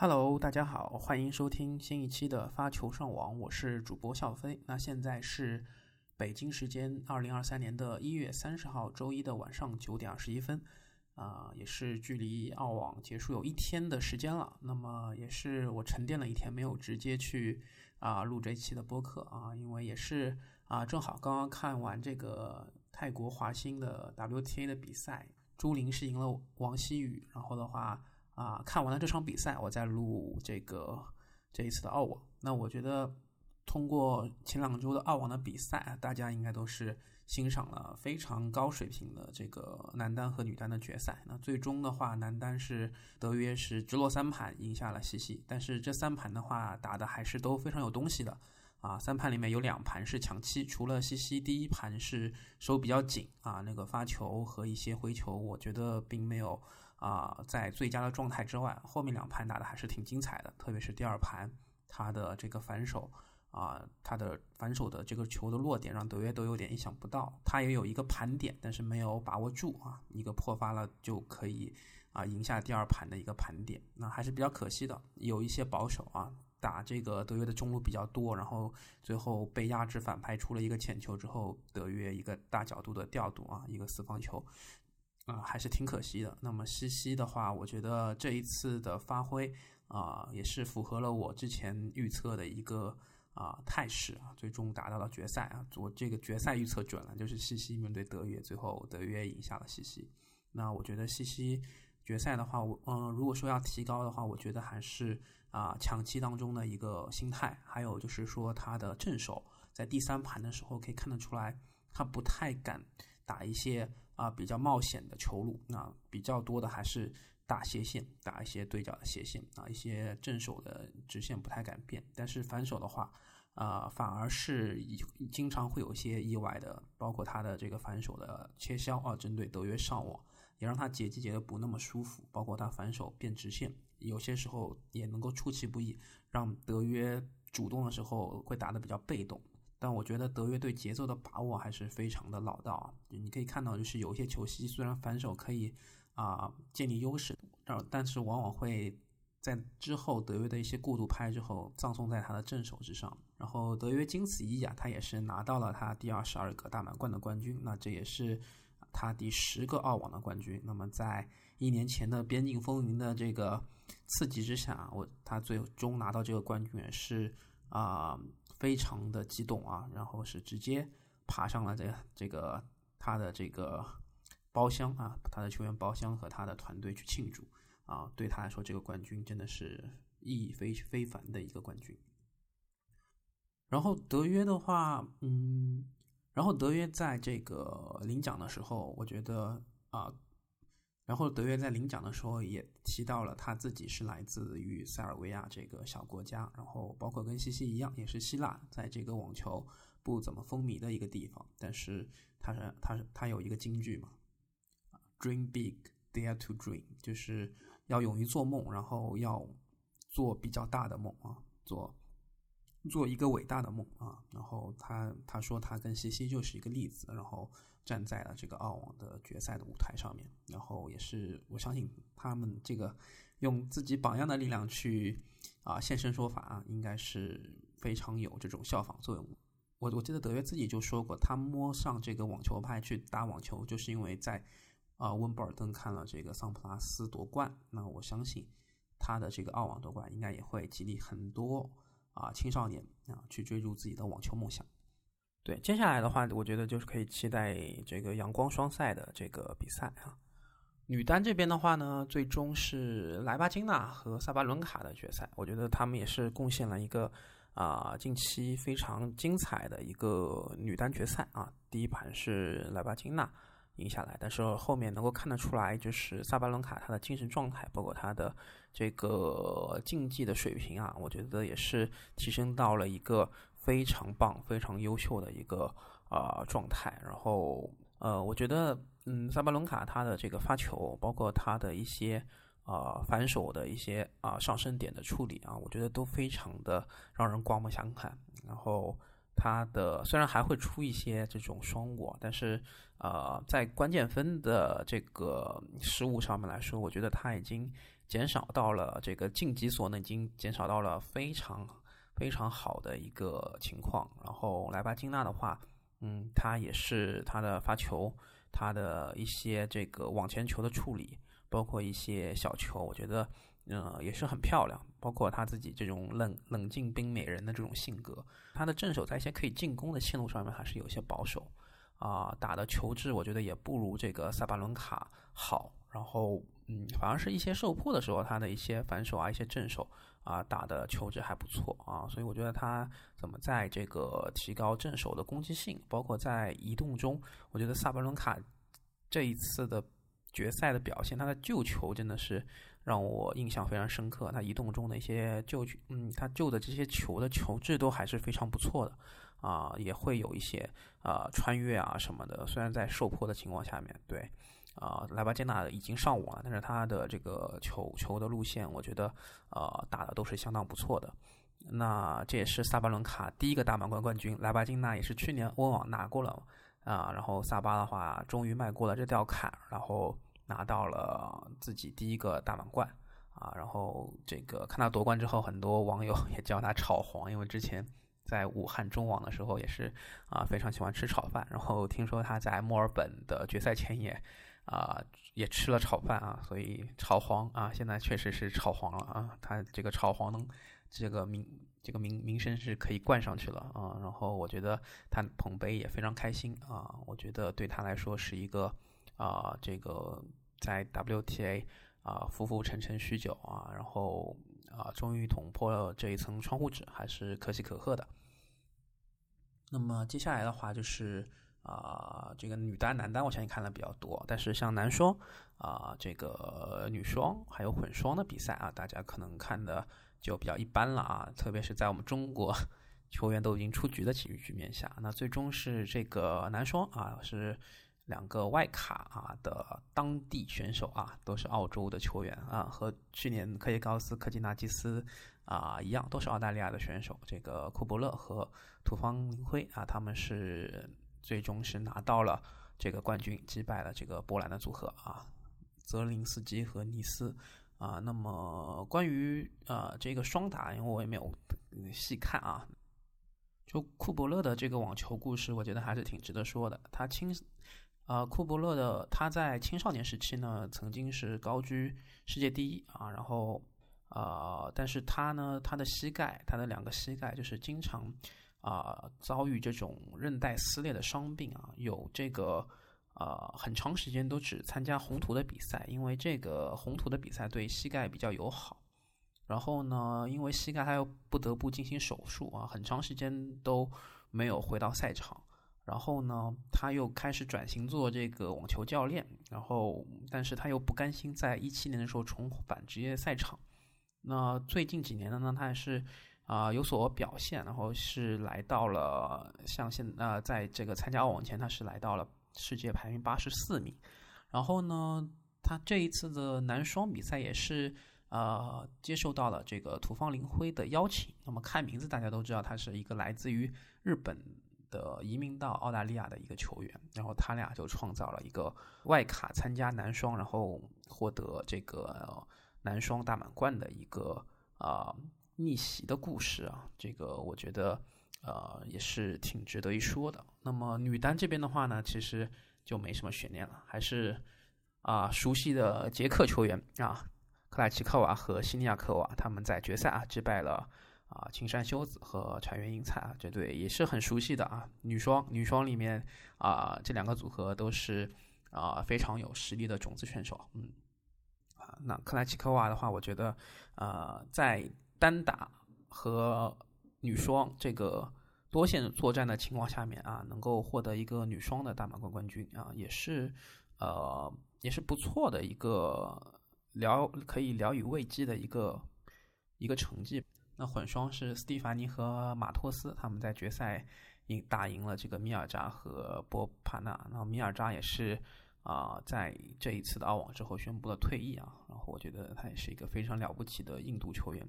Hello，大家好，欢迎收听新一期的发球上网，我是主播笑飞。那现在是北京时间二零二三年的一月三十号周一的晚上九点二十一分，啊，也是距离澳网结束有一天的时间了。那么也是我沉淀了一天，没有直接去啊录这一期的播客啊，因为也是啊正好刚刚看完这个泰国华兴的 WTA 的比赛，朱琳是赢了王曦雨，然后的话。啊，看完了这场比赛，我再录这个这一次的澳网。那我觉得，通过前两周的澳网的比赛，大家应该都是欣赏了非常高水平的这个男单和女单的决赛。那最终的话，男单是德约是直落三盘赢下了西西，但是这三盘的话打的还是都非常有东西的。啊，三盘里面有两盘是强七，除了西西第一盘是手比较紧啊，那个发球和一些回球，我觉得并没有啊在最佳的状态之外，后面两盘打的还是挺精彩的，特别是第二盘他的这个反手啊，他的反手的这个球的落点让德约都有点意想不到，他也有一个盘点，但是没有把握住啊，一个破发了就可以啊赢下第二盘的一个盘点，那还是比较可惜的，有一些保守啊。打这个德约的中路比较多，然后最后被压制反拍出了一个浅球之后，德约一个大角度的调度啊，一个四方球啊，还是挺可惜的。那么西西的话，我觉得这一次的发挥啊，也是符合了我之前预测的一个啊态势啊，最终达到了决赛啊，我这个决赛预测准了，就是西西面对德约，最后德约赢下了西西。那我觉得西西。决赛的话，我嗯，如果说要提高的话，我觉得还是啊抢七当中的一个心态，还有就是说他的正手，在第三盘的时候可以看得出来，他不太敢打一些啊比较冒险的球路，那比较多的还是打斜线，打一些对角的斜线啊，一些正手的直线不太敢变，但是反手的话。啊，反而是经常会有一些意外的，包括他的这个反手的切削啊，针对德约上网，也让他截击截的不那么舒服。包括他反手变直线，有些时候也能够出其不意，让德约主动的时候会打的比较被动。但我觉得德约对节奏的把握还是非常的老道啊。你可以看到，就是有一些球隙虽然反手可以啊建立优势，但但是往往会。在之后，德约的一些过度拍之后，葬送在他的正手之上。然后德约经此一役啊，他也是拿到了他第二十二个大满贯的冠军。那这也是他第十个澳网的冠军。那么在一年前的边境风云的这个刺激之下，我他最终拿到这个冠军也是啊非常的激动啊。然后是直接爬上了这这个他的这个包厢啊，他的球员包厢和他的团队去庆祝。啊，对他来说，这个冠军真的是意义非非凡的一个冠军。然后德约的话，嗯，然后德约在这个领奖的时候，我觉得啊，然后德约在领奖的时候也提到了他自己是来自于塞尔维亚这个小国家，然后包括跟西西一样，也是希腊，在这个网球不怎么风靡的一个地方，但是他是他是他有一个金句嘛，Dream big。Dare to dream，就是要勇于做梦，然后要做比较大的梦啊，做做一个伟大的梦啊。然后他他说他跟西西就是一个例子，然后站在了这个澳网的决赛的舞台上面，然后也是我相信他们这个用自己榜样的力量去啊现身说法啊，应该是非常有这种效仿作用。我我记得德约自己就说过，他摸上这个网球拍去打网球，就是因为在。啊，温布尔登看了这个桑普拉斯夺冠，那我相信他的这个澳网夺冠应该也会激励很多啊青少年啊去追逐自己的网球梦想。对，接下来的话，我觉得就是可以期待这个阳光双赛的这个比赛啊。女单这边的话呢，最终是莱巴金娜和萨巴伦卡的决赛，我觉得他们也是贡献了一个啊近期非常精彩的一个女单决赛啊。第一盘是莱巴金娜。赢下来，但是后面能够看得出来，就是萨巴伦卡他的精神状态，包括他的这个竞技的水平啊，我觉得也是提升到了一个非常棒、非常优秀的一个啊状态。然后呃，我觉得嗯，萨巴伦卡他的这个发球，包括他的一些啊反手的一些啊上升点的处理啊，我觉得都非常的让人刮目相看。然后。他的虽然还会出一些这种双握，但是呃，在关键分的这个失误上面来说，我觉得他已经减少到了这个晋级所呢，已经减少到了非常非常好的一个情况。然后莱巴金娜的话，嗯，他也是他的发球，他的一些这个往前球的处理，包括一些小球，我觉得。呃，也是很漂亮，包括他自己这种冷冷静冰美人的这种性格，他的正手在一些可以进攻的线路上面还是有些保守，啊，打的球质我觉得也不如这个萨巴伦卡好，然后嗯，反而是一些受迫的时候，他的一些反手啊，一些正手啊，打的球质还不错啊，所以我觉得他怎么在这个提高正手的攻击性，包括在移动中，我觉得萨巴伦卡这一次的决赛的表现，他的救球真的是。让我印象非常深刻，他移动中的一些救，嗯，他救的这些球的球质都还是非常不错的，啊，也会有一些啊穿越啊什么的。虽然在受迫的情况下面对，啊，莱巴金纳已经上网了，但是他的这个球球的路线，我觉得呃打的都是相当不错的。那这也是萨巴伦卡第一个大满贯冠军，莱巴金娜也是去年温网拿过了啊，然后萨巴的话终于迈过了这道坎，然后。拿到了自己第一个大满贯啊，然后这个看他夺冠之后，很多网友也叫他炒黄，因为之前在武汉中网的时候也是啊非常喜欢吃炒饭，然后听说他在墨尔本的决赛前也啊也吃了炒饭啊，所以炒黄啊，现在确实是炒黄了啊，他这个炒黄能这个名这个名名声是可以冠上去了啊，然后我觉得他捧杯也非常开心啊，我觉得对他来说是一个啊这个。在 WTA 啊，浮浮沉沉许久啊，然后啊，终于捅破了这一层窗户纸，还是可喜可贺的。那么接下来的话就是啊，这个女单、男单，我相信看的比较多，但是像男双啊，这个女双还有混双的比赛啊，大家可能看的就比较一般了啊，特别是在我们中国球员都已经出局的体育局面下，那最终是这个男双啊是。两个外卡啊的当地选手啊，都是澳洲的球员啊，和去年科耶高斯、科基纳基斯啊一样，都是澳大利亚的选手。这个库伯勒和土方林辉啊，他们是最终是拿到了这个冠军，击败了这个波兰的组合啊，泽林斯基和尼斯啊。那么关于呃这个双打，因为我也没有细看啊，就库伯勒的这个网球故事，我觉得还是挺值得说的。他青。呃，库伯勒的他在青少年时期呢，曾经是高居世界第一啊，然后呃，但是他呢，他的膝盖，他的两个膝盖就是经常啊遭遇这种韧带撕裂的伤病啊，有这个呃很长时间都只参加红土的比赛，因为这个红土的比赛对膝盖比较友好，然后呢，因为膝盖他又不得不进行手术啊，很长时间都没有回到赛场。然后呢，他又开始转型做这个网球教练。然后，但是他又不甘心在一七年的时候重返职业赛场。那最近几年的呢，他还是啊有所表现。然后是来到了像现呃，在这个参加澳网前，他是来到了世界排名八十四名。然后呢，他这一次的男双比赛也是呃接受到了这个土方林辉的邀请。那么看名字，大家都知道他是一个来自于日本。的移民到澳大利亚的一个球员，然后他俩就创造了一个外卡参加男双，然后获得这个男双大满贯的一个啊逆袭的故事啊，这个我觉得呃也是挺值得一说的。那么女单这边的话呢，其实就没什么悬念了，还是啊熟悉的捷克球员啊克莱奇科娃和西尼亚科娃他们在决赛啊击败了。啊，青山修子和柴原英菜啊，这对也是很熟悉的啊。女双，女双里面啊，这两个组合都是啊非常有实力的种子选手。嗯，啊，那克莱奇科娃的话，我觉得呃，在单打和女双这个多线作战的情况下面啊，能够获得一个女双的大满贯冠军啊，也是呃也是不错的一个聊可以聊以慰藉的一个一个成绩。那混双是斯蒂凡尼和马托斯，他们在决赛赢打赢了这个米尔扎和波帕纳。那米尔扎也是啊，在这一次的澳网之后宣布了退役啊。然后我觉得他也是一个非常了不起的印度球员。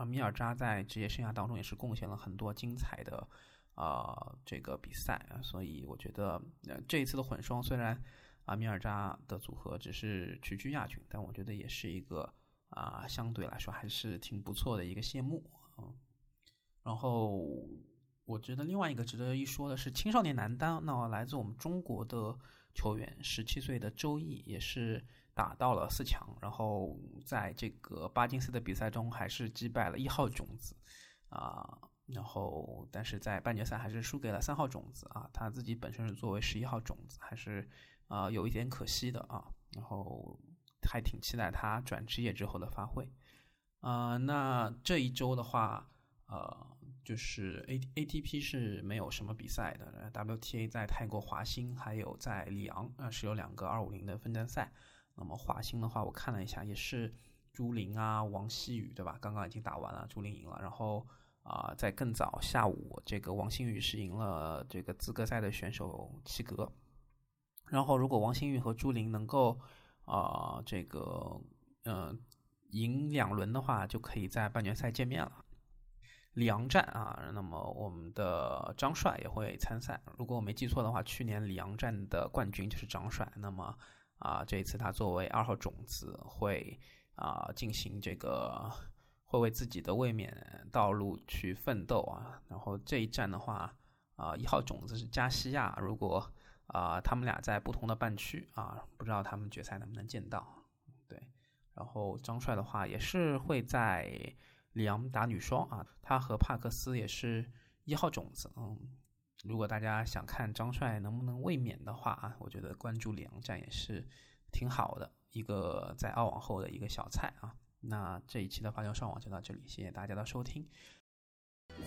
而米尔扎在职业生涯当中也是贡献了很多精彩的啊这个比赛啊，所以我觉得呃这一次的混双虽然啊米尔扎的组合只是屈居亚军，但我觉得也是一个啊相对来说还是挺不错的一个谢幕啊。然后我觉得另外一个值得一说的是青少年男单，那来自我们中国的球员十七岁的周毅也是。打到了四强，然后在这个巴金斯的比赛中还是击败了一号种子，啊，然后但是在半决赛还是输给了三号种子啊，他自己本身是作为十一号种子，还是啊有一点可惜的啊，然后还挺期待他转职业之后的发挥，啊，那这一周的话，呃，就是 A A T P 是没有什么比赛的，W T A 在泰国华兴还有在里昂啊是有两个二五零的分站赛。那么华兴的话，我看了一下，也是朱琳啊、王曦雨，对吧？刚刚已经打完了，朱琳赢了。然后啊，在更早下午，这个王馨予是赢了这个资格赛的选手齐格。然后如果王馨予和朱琳能够啊，这个嗯赢两轮的话，就可以在半决赛见面了。里昂站啊，那么我们的张帅也会参赛。如果我没记错的话，去年里昂站的冠军就是张帅。那么。啊，这一次他作为二号种子会啊进行这个，会为自己的卫冕道路去奋斗啊。然后这一站的话，啊一号种子是加西亚，如果啊他们俩在不同的半区啊，不知道他们决赛能不能见到。对，然后张帅的话也是会在里昂打女双啊，他和帕克斯也是一号种子，嗯。如果大家想看张帅能不能卫冕的话啊，我觉得关注里昂站也是挺好的一个在澳网后的一个小菜啊。那这一期的发球上网就到这里，谢谢大家的收听。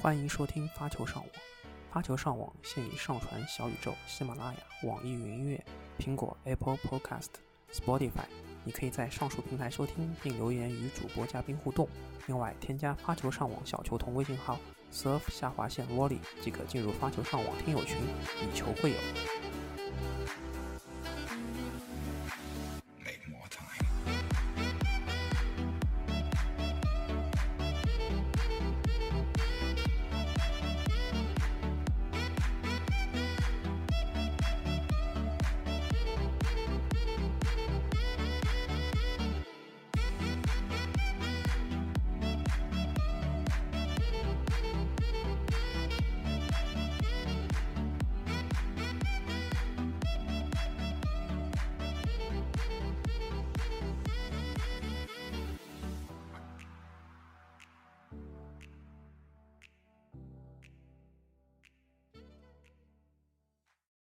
欢迎收听发球上网，发球上网现已上传小宇宙、喜马拉雅、网易云音乐、苹果 Apple Podcast、Spotify，你可以在上述平台收听并留言与主播嘉宾互动。另外，添加发球上网小球童微信号。Surf 下划线 volley 即可进入发球上网听友群，以球会友。